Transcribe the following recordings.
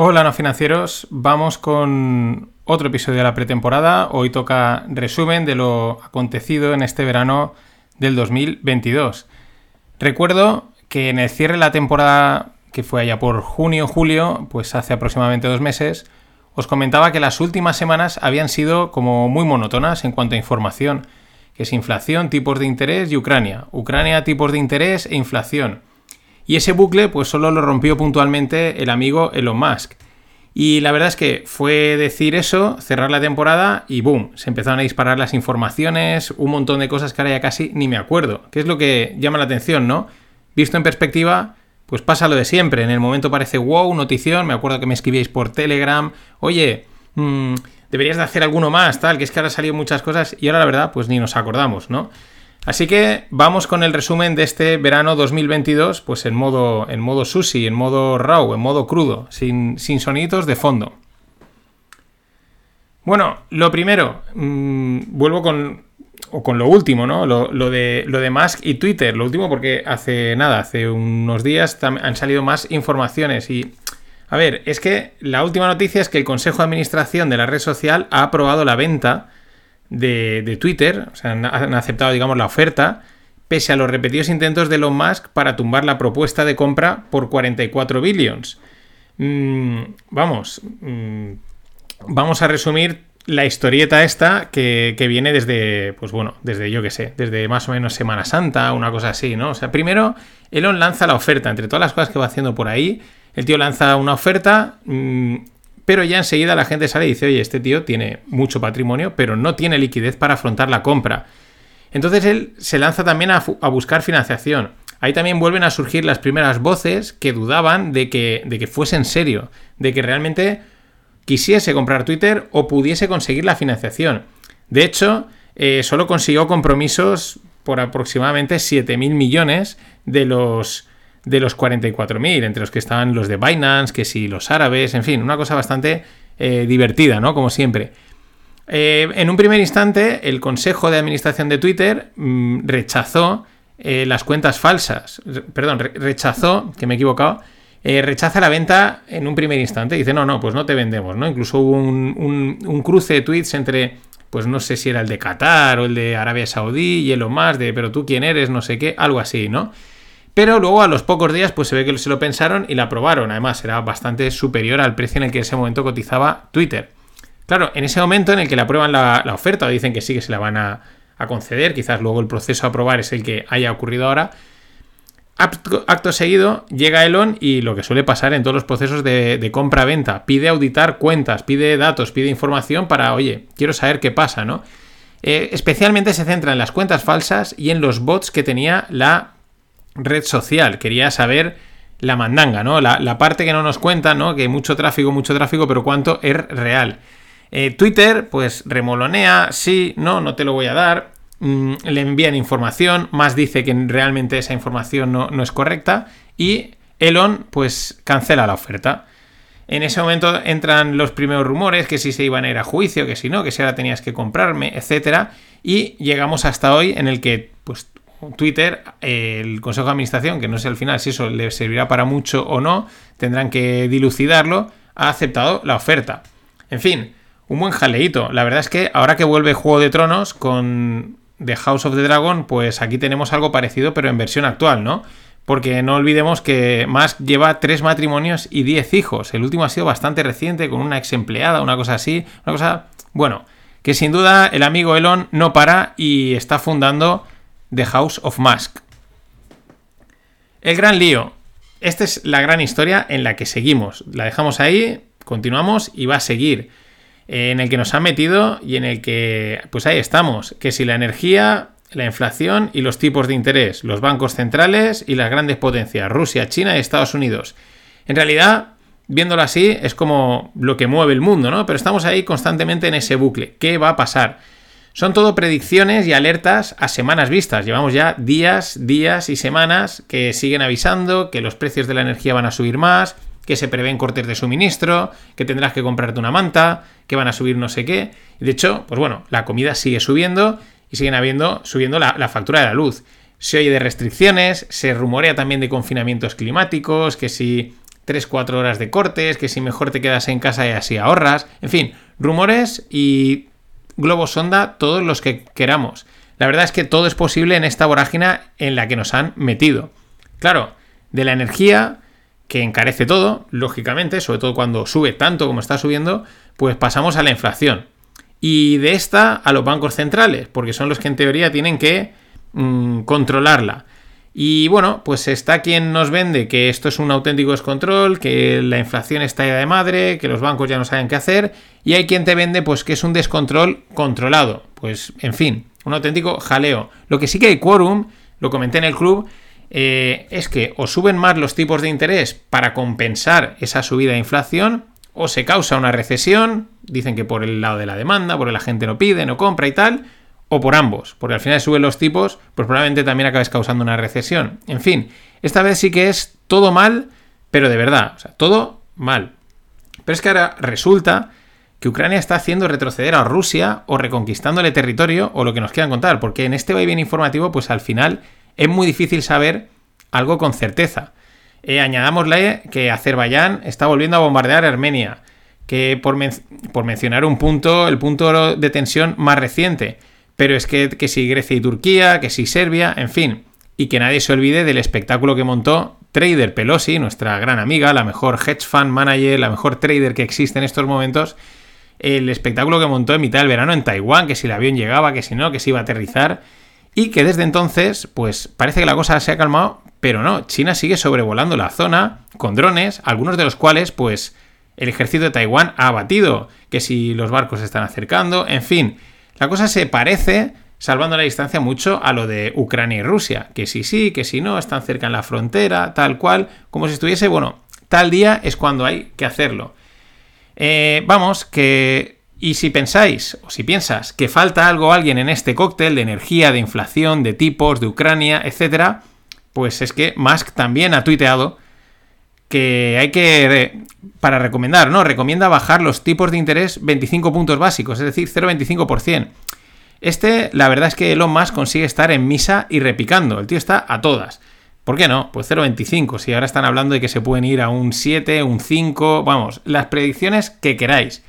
Hola no financieros, vamos con otro episodio de la pretemporada. Hoy toca resumen de lo acontecido en este verano del 2022. Recuerdo que en el cierre de la temporada, que fue allá por junio, julio, pues hace aproximadamente dos meses, os comentaba que las últimas semanas habían sido como muy monótonas en cuanto a información, que es inflación, tipos de interés y Ucrania. Ucrania, tipos de interés e inflación. Y ese bucle pues solo lo rompió puntualmente el amigo Elon Musk. Y la verdad es que fue decir eso, cerrar la temporada y boom, se empezaron a disparar las informaciones, un montón de cosas que ahora ya casi ni me acuerdo. ¿Qué es lo que llama la atención, no? Visto en perspectiva, pues pasa lo de siempre. En el momento parece wow, notición. Me acuerdo que me escribíais por Telegram. Oye, mm, deberías de hacer alguno más, tal, que es que ahora han salido muchas cosas y ahora la verdad, pues ni nos acordamos, ¿no? Así que vamos con el resumen de este verano 2022, pues en modo, en modo sushi, en modo raw, en modo crudo, sin, sin sonidos de fondo. Bueno, lo primero, mm, vuelvo con o con lo último, ¿no? Lo, de, lo de Musk y Twitter. Lo último porque hace nada, hace unos días han salido más informaciones y... A ver, es que la última noticia es que el Consejo de Administración de la red social ha aprobado la venta de, Twitter, o sea, han, aceptado, digamos, la oferta, pese a los repetidos intentos de Elon Musk para tumbar la propuesta de compra por 44 billions. Mm, vamos, mm, vamos a resumir la historieta esta que, viene desde, pues bueno, desde yo que sé, desde más o menos Semana Santa, una cosa así, ¿no? O sea, primero Elon lanza la oferta, entre todas las cosas que va haciendo por ahí, el tío lanza una oferta, mm, pero ya enseguida la gente sale y dice, oye, este tío tiene mucho patrimonio, pero no tiene liquidez para afrontar la compra. Entonces él se lanza también a, buscar financiación. Ahí también vuelven a surgir las primeras voces que dudaban de que, de que fuese en serio, de que realmente quisiese comprar Twitter o pudiese conseguir la financiación. De hecho, eh, solo consiguió compromisos por aproximadamente 7.000 millones de los, de los 44.000, entre los que estaban los de Binance, que si los árabes, en fin, una cosa bastante eh, divertida, ¿no? Como siempre. Eh, en un primer instante, el Consejo de Administración de Twitter mm, rechazó las cuentas falsas, perdón, rechazó, que me he equivocado, eh, rechaza la venta en un primer instante. Dice, no, no, pues no te vendemos, ¿no? Incluso hubo un, cruce de tweets entre, pues no sé si era el de Qatar o el de Arabia Saudí y el más de, pero tú quién eres, no sé qué, algo así, ¿no? Pero luego a los pocos días pues se ve que se lo pensaron y la aprobaron. Además era bastante superior al precio en el que en ese momento cotizaba Twitter. Claro, en ese momento en el que le aprueban la, oferta o dicen que sí que se la van a, conceder, quizás luego el proceso a aprobar es el que haya ocurrido ahora, Acto, seguido llega Elon y lo que suele pasar en todos los procesos de, compra-venta, pide auditar cuentas, pide datos, pide información para, oye, quiero saber qué pasa, ¿no? Eh, especialmente se centra en las cuentas falsas y en los bots que tenía la red social. Quería saber la mandanga, ¿no? La, parte que no nos cuenta, ¿no? Que mucho tráfico, mucho tráfico, pero cuánto es real. Eh, Twitter, pues remolonea, sí, no, no te lo voy a dar. Mm, le envían información, más dice que realmente esa información no, es correcta y Elon pues cancela la oferta. En ese momento entran los primeros rumores que si se iban a ir a juicio, que si no, que si ahora tenías que comprarme, etcétera, y llegamos hasta hoy en el que pues Twitter, el Consejo de Administración, que no sé al final si eso le servirá para mucho o no, tendrán que dilucidarlo, ha aceptado la oferta. En fin, un buen jaleito. La verdad es que ahora que vuelve Juego de Tronos con de House of the Dragon, pues aquí tenemos algo parecido, pero en versión actual, ¿no? Porque no olvidemos que Musk lleva tres matrimonios y diez hijos. El último ha sido bastante reciente, con una ex empleada, una cosa así. Una cosa, bueno, que sin duda el amigo Elon no para y está fundando The House of Musk. El gran lío. Esta es la gran historia en la que seguimos. La dejamos ahí, continuamos y va a seguir en el que nos han metido y en el que, pues ahí estamos, que si la energía, la inflación y los tipos de interés, los bancos centrales y las grandes potencias, Rusia, China y Estados Unidos. En realidad, viéndolo así, es como lo que mueve el mundo, ¿no? Pero estamos ahí constantemente en ese bucle. ¿Qué va a pasar? Son todo predicciones y alertas a semanas vistas. Llevamos ya días, días y semanas que siguen avisando que los precios de la energía van a subir más, que se prevén cortes de suministro, que tendrás que comprarte una manta, que van a subir no sé qué. De hecho, pues bueno, la comida sigue subiendo y siguen habiendo, subiendo la, factura de la luz. Se oye de restricciones, se rumorea también de confinamientos climáticos, que si 3-4 horas de cortes, que si mejor te quedas en casa y así ahorras. En fin, rumores y globos sonda todos los que queramos. La verdad es que todo es posible en esta vorágina en la que nos han metido. Claro, de la energía que encarece todo, lógicamente, sobre todo cuando sube tanto como está subiendo, pues pasamos a la inflación. Y de esta a los bancos centrales, porque son los que en teoría tienen que mm, controlarla. Y bueno, pues está quien nos vende que esto es un auténtico descontrol, que la inflación está ya de madre, que los bancos ya no saben qué hacer, y hay quien te vende pues que es un descontrol controlado. Pues en fin, un auténtico jaleo. Lo que sí que hay quórum, lo comenté en el club, eh, es que o suben más los tipos de interés para compensar esa subida de inflación, o se causa una recesión, dicen que por el lado de la demanda, porque la gente no pide, no compra y tal, o por ambos, porque al final suben los tipos, pues probablemente también acabes causando una recesión. En fin, esta vez sí que es todo mal, pero de verdad, o sea, todo mal. Pero es que ahora resulta que Ucrania está haciendo retroceder a Rusia o reconquistándole territorio o lo que nos quieran contar, porque en este bien informativo, pues al final es muy difícil saber algo con certeza. Eh, añadámosle que Azerbaiyán está volviendo a bombardear Armenia, que por, por mencionar un punto, el punto de tensión más reciente, pero es que, que si Grecia y Turquía, que si Serbia, en fin. Y que nadie se olvide del espectáculo que montó Trader Pelosi, nuestra gran amiga, la mejor hedge fund manager, la mejor trader que existe en estos momentos. El espectáculo que montó en mitad del verano en Taiwán, que si el avión llegaba, que si no, que si iba a aterrizar. Y que desde entonces, pues parece que la cosa se ha calmado, pero no, China sigue sobrevolando la zona con drones, algunos de los cuales, pues, el ejército de Taiwán ha abatido, que si los barcos se están acercando, en fin, la cosa se parece, salvando la distancia, mucho a lo de Ucrania y Rusia, que si sí, que si no, están cerca en la frontera, tal cual, como si estuviese, bueno, tal día es cuando hay que hacerlo. Eh, vamos, que... Y si pensáis, o si piensas que falta algo alguien en este cóctel de energía, de inflación, de tipos, de Ucrania, etc., pues es que Musk también ha tuiteado que hay que, para recomendar, ¿no? Recomienda bajar los tipos de interés 25 puntos básicos, es decir, 0,25%. Este, la verdad es que Elon Musk consigue estar en misa y repicando. El tío está a todas. ¿Por qué no? Pues 0,25. Si ahora están hablando de que se pueden ir a un 7, un 5, vamos, las predicciones que queráis.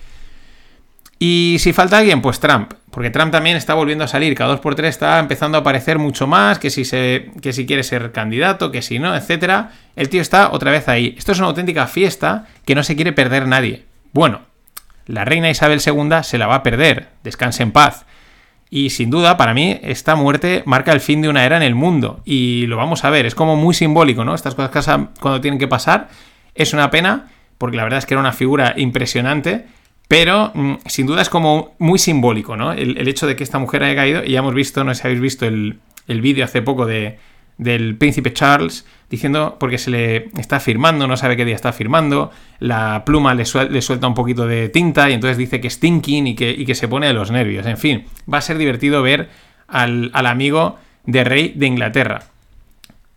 Y si falta alguien, pues Trump. Porque Trump también está volviendo a salir. Cada 2x3 está empezando a aparecer mucho más. Que si, se, que si quiere ser candidato, que si no, etc. El tío está otra vez ahí. Esto es una auténtica fiesta que no se quiere perder nadie. Bueno, la reina Isabel II se la va a perder. Descanse en paz. Y sin duda, para mí, esta muerte marca el fin de una era en el mundo. Y lo vamos a ver. Es como muy simbólico, ¿no? Estas cosas cuando tienen que pasar. Es una pena, porque la verdad es que era una figura impresionante pero mm, sin duda es como muy simbólico, ¿no? El, hecho de que esta mujer haya caído, y ya hemos visto, no sé si habéis visto el, vídeo hace poco de, del príncipe Charles diciendo, porque se le está firmando, no sabe qué día está firmando, la pluma le, suelta un poquito de tinta y entonces dice que es thinking y que, que se pone de los nervios. En fin, va a ser divertido ver al, al amigo de rey de Inglaterra.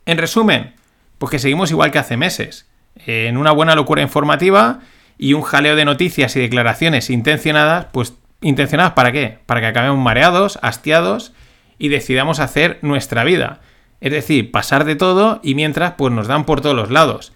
En resumen, pues que seguimos igual que hace meses, en una buena locura informativa y un jaleo de noticias y declaraciones intencionadas, pues intencionadas para qué? Para que acabemos mareados, hastiados y decidamos hacer nuestra vida. Es decir, pasar de todo y mientras pues nos dan por todos los lados.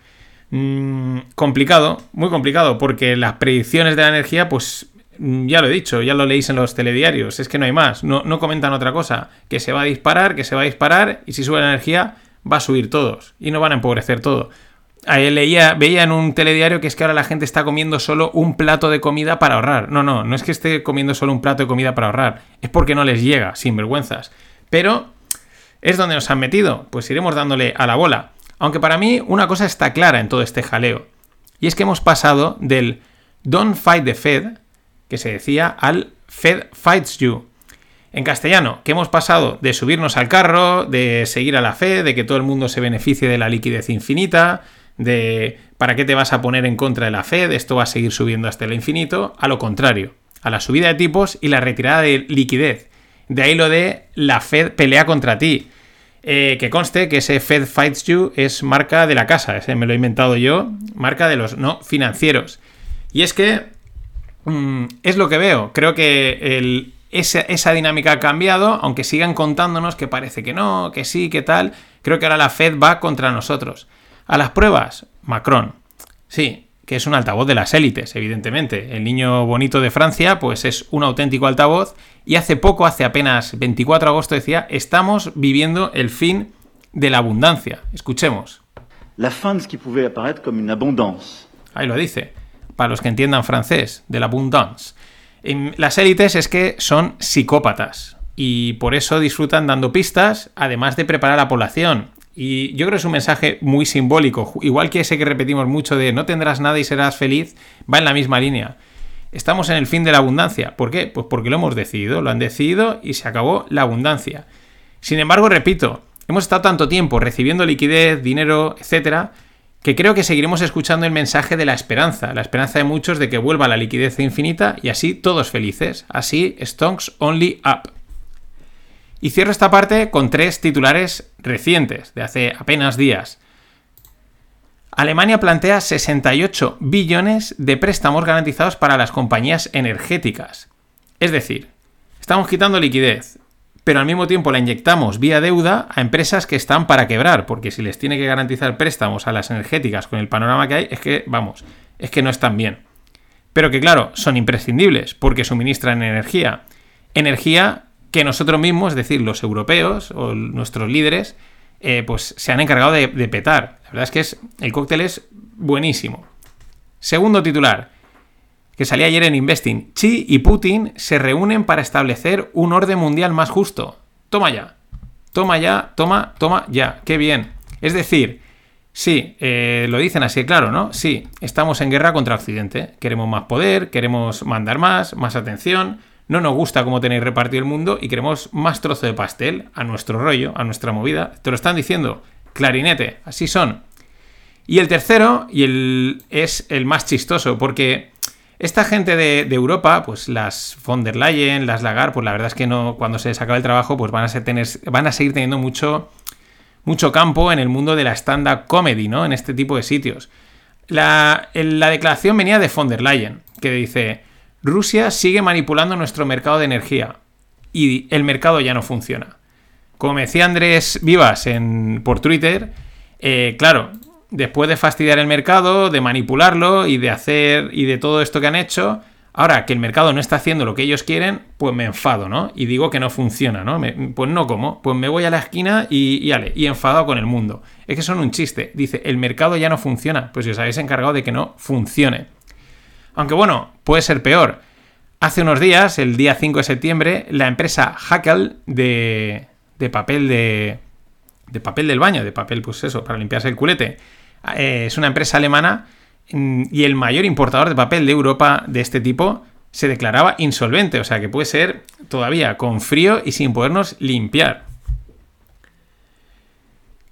Mm, complicado, muy complicado, porque las predicciones de la energía, pues mm, ya lo he dicho, ya lo leéis en los telediarios, es que no hay más, no, no comentan otra cosa, que se va a disparar, que se va a disparar y si sube la energía va a subir todos y no van a empobrecer todo leía, veía en un telediario que es que ahora la gente está comiendo solo un plato de comida para ahorrar. No, no, no es que esté comiendo solo un plato de comida para ahorrar, es porque no les llega, sin vergüenzas. Pero es donde nos han metido, pues iremos dándole a la bola. Aunque para mí una cosa está clara en todo este jaleo, y es que hemos pasado del Don't fight the Fed, que se decía, al Fed fights you. En castellano, que hemos pasado de subirnos al carro, de seguir a la Fed, de que todo el mundo se beneficie de la liquidez infinita, de ¿para qué te vas a poner en contra de la Fed? Esto va a seguir subiendo hasta el infinito. A lo contrario, a la subida de tipos y la retirada de liquidez. De ahí lo de la Fed pelea contra ti. Eh, que conste que ese Fed Fights You es marca de la casa, ese me lo he inventado yo, marca de los no financieros. Y es que mm, es lo que veo. Creo que esa, esa, dinámica ha cambiado, aunque sigan contándonos que parece que no, que sí, que tal. Creo que ahora la Fed va contra nosotros. A las pruebas, Macron. Sí, que es un altavoz de las élites, evidentemente. El niño bonito de Francia, pues es un auténtico altavoz. Y hace poco, hace apenas 24 de agosto, decía, estamos viviendo el fin de la abundancia. Escuchemos. La fin de ce qui pouvait apparaître comme une abondance. Ahí lo dice. Para los que entiendan francés, de la abundance. Las élites es que son psicópatas y por eso disfrutan dando pistas, además de preparar a la población. Y yo creo que es un mensaje muy simbólico, igual que ese que repetimos mucho de no tendrás nada y serás feliz, va en la misma línea. Estamos en el fin de la abundancia. ¿Por qué? Pues porque lo hemos decidido, lo han decidido y se acabó la abundancia. Sin embargo, repito, hemos estado tanto tiempo recibiendo liquidez, dinero, etcétera, que creo que seguiremos escuchando el mensaje de la esperanza, la esperanza de muchos de que vuelva la liquidez infinita y así todos felices. Así, Stonks Only Up. Y cierro esta parte con tres titulares recientes, de hace apenas días. Alemania plantea 68 billones de préstamos garantizados para las compañías energéticas. Es decir, estamos quitando liquidez, pero al mismo tiempo la inyectamos vía deuda a empresas que están para quebrar, porque si les tiene que garantizar préstamos a las energéticas con el panorama que hay, es que, vamos, es que no están bien. Pero que claro, son imprescindibles, porque suministran energía. Energía que nosotros mismos, es decir, los europeos o nuestros líderes, eh, pues se han encargado de, petar. La verdad es que es, el cóctel es buenísimo. Segundo titular, que salía ayer en Investing. Xi y Putin se reúnen para establecer un orden mundial más justo. Toma ya. Toma ya, toma, toma ya. Qué bien. Es decir, sí, eh, lo dicen así, claro, ¿no? Sí, estamos en guerra contra Occidente. Queremos más poder, queremos mandar más, más atención no nos gusta cómo tenéis repartido el mundo y queremos más trozo de pastel a nuestro rollo, a nuestra movida. Te lo están diciendo. Clarinete, así son. Y el tercero, y el, es el más chistoso, porque esta gente de, Europa, pues las von der Leyen, las Lagarde, pues la verdad es que no, cuando se les acabe el trabajo, pues van a, seguir teniendo mucho, mucho campo en el mundo de la stand-up comedy, ¿no? En este tipo de sitios. La, la declaración venía de von der Leyen, que dice, Rusia sigue manipulando nuestro mercado de energía y el mercado ya no funciona. Como me decía Andrés Vivas en, por Twitter, eh, claro, después de fastidiar el mercado, de manipularlo y de hacer y de todo esto que han hecho, ahora que el mercado no está haciendo lo que ellos quieren, pues me enfado, ¿no? Y digo que no funciona, ¿no? pues no como, pues me voy a la esquina y, y, y enfadado con el mundo. Es que son un chiste. Dice, el mercado ya no funciona. Pues si os habéis encargado de que no funcione. Aunque bueno, puede ser peor. Hace unos días, el día 5 de septiembre, la empresa Hackel de, de papel de, de papel del baño, de papel, pues eso, para limpiarse el culete, eh, es una empresa alemana mm, y el mayor importador de papel de Europa de este tipo se declaraba insolvente, o sea que puede ser todavía con frío y sin podernos limpiar.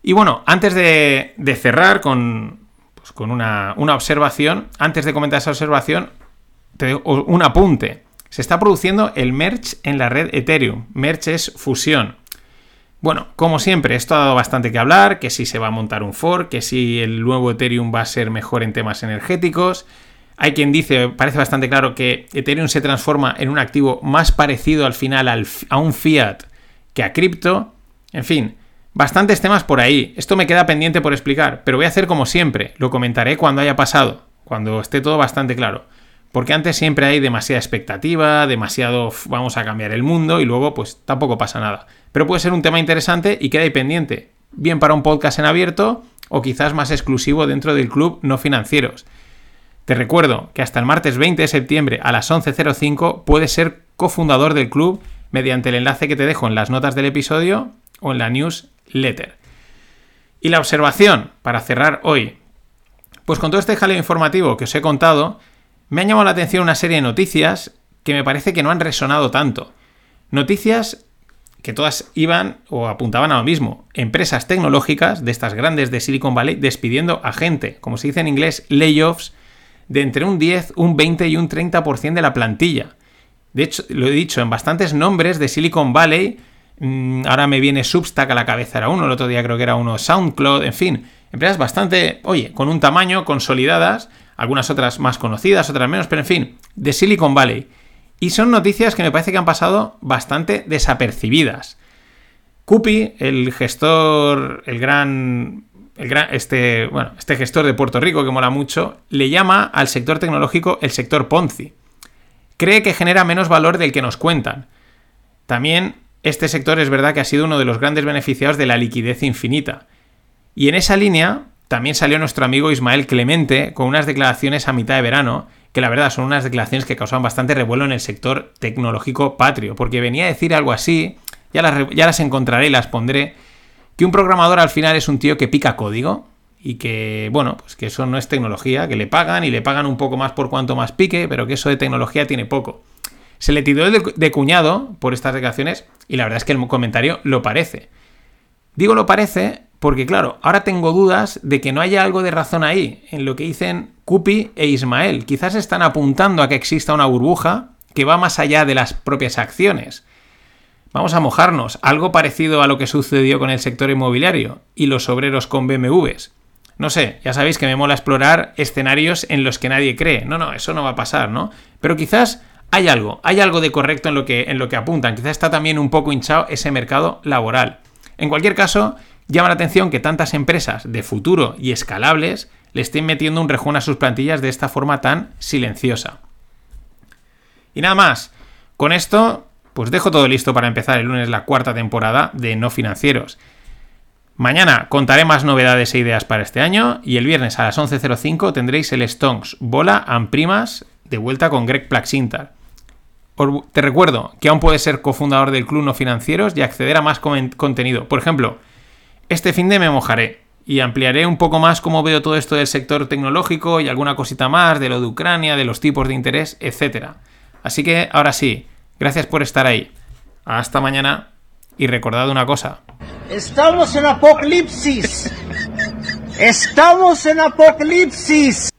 Y bueno, antes de, de cerrar con, pues con una, observación. Antes de comentar esa observación, te un apunte. Se está produciendo el merge en la red Ethereum. Merge es fusión. Bueno, como siempre, esto ha dado bastante que hablar, que si se va a montar un fork, que si el nuevo Ethereum va a ser mejor en temas energéticos. Hay quien dice, parece bastante claro, que Ethereum se transforma en un activo más parecido al final a un fiat que a cripto. En fin, Bastantes temas por ahí. Esto me queda pendiente por explicar, pero voy a hacer como siempre. Lo comentaré cuando haya pasado, cuando esté todo bastante claro. Porque antes siempre hay demasiada expectativa, demasiado vamos a cambiar el mundo y luego pues tampoco pasa nada. Pero puede ser un tema interesante y queda ahí pendiente. Bien para un podcast en abierto o quizás más exclusivo dentro del club no financieros. Te recuerdo que hasta el martes 20 de septiembre a las 11.05 puedes ser cofundador del club mediante el enlace que te dejo en las notas del episodio o en la news letter. Y la observación, para cerrar hoy. Pues con todo este jaleo informativo que os he contado, me han llamado la atención una serie de noticias que me parece que no han resonado tanto. Noticias que todas iban o apuntaban a lo mismo. Empresas tecnológicas de estas grandes de Silicon Valley despidiendo a gente, como se dice en inglés, layoffs, de entre un 10, un 20 y un 30% de la plantilla. De hecho, lo he dicho, en bastantes nombres de Silicon Valley ahora me viene Substack a la cabeza, era uno, el otro día creo que era uno, SoundCloud, en fin, empresas bastante, oye, con un tamaño, consolidadas, algunas otras más conocidas, otras menos, pero en fin, de Silicon Valley. Y son noticias que me parece que han pasado bastante desapercibidas. Cupi, el gestor, el gran el gran, este, bueno, este gestor de Puerto Rico que mola mucho, le llama al sector tecnológico el sector Ponzi. Cree que genera menos valor del que nos cuentan. También este sector es verdad que ha sido uno de los grandes beneficiados de la liquidez infinita. Y en esa línea también salió nuestro amigo Ismael Clemente con unas declaraciones a mitad de verano, que la verdad son unas declaraciones que causaban bastante revuelo en el sector tecnológico patrio, porque venía a decir algo así, ya las, ya las encontraré y las pondré, que un programador al final es un tío que pica código y que, bueno, pues que eso no es tecnología, que le pagan y le pagan un poco más por cuanto más pique, pero que eso de tecnología tiene poco. Se le tiró de, cuñado por estas declaraciones y la verdad es que el comentario lo parece. Digo lo parece porque, claro, ahora tengo dudas de que no haya algo de razón ahí en lo que dicen Cupi e Ismael. Quizás están apuntando a que exista una burbuja que va más allá de las propias acciones. Vamos a mojarnos, algo parecido a lo que sucedió con el sector inmobiliario y los obreros con BMWs. No sé, ya sabéis que me mola explorar escenarios en los que nadie cree. No, no, eso no va a pasar, ¿no? Pero quizás hay algo, hay algo de correcto en lo que, en lo que apuntan. Quizás está también un poco hinchado ese mercado laboral. En cualquier caso, llama la atención que tantas empresas de futuro y escalables le estén metiendo un rejón a sus plantillas de esta forma tan silenciosa. Y nada más. Con esto pues dejo todo listo para empezar el lunes la cuarta temporada de No Financieros. Mañana contaré más novedades e ideas para este año y el viernes a las 11.05 tendréis el Stonks Bola and Primas de vuelta con Greg Plaxintar. Te recuerdo que aún puedes ser cofundador del Club No Financieros y acceder a más contenido. Por ejemplo, este fin de me mojaré y ampliaré un poco más cómo veo todo esto del sector tecnológico y alguna cosita más de lo de Ucrania, de los tipos de interés, etc. Así que ahora sí, Gracias por estar ahí. Hasta mañana y recordad una cosa. Estamos en apocalipsis. Estamos en apocalipsis.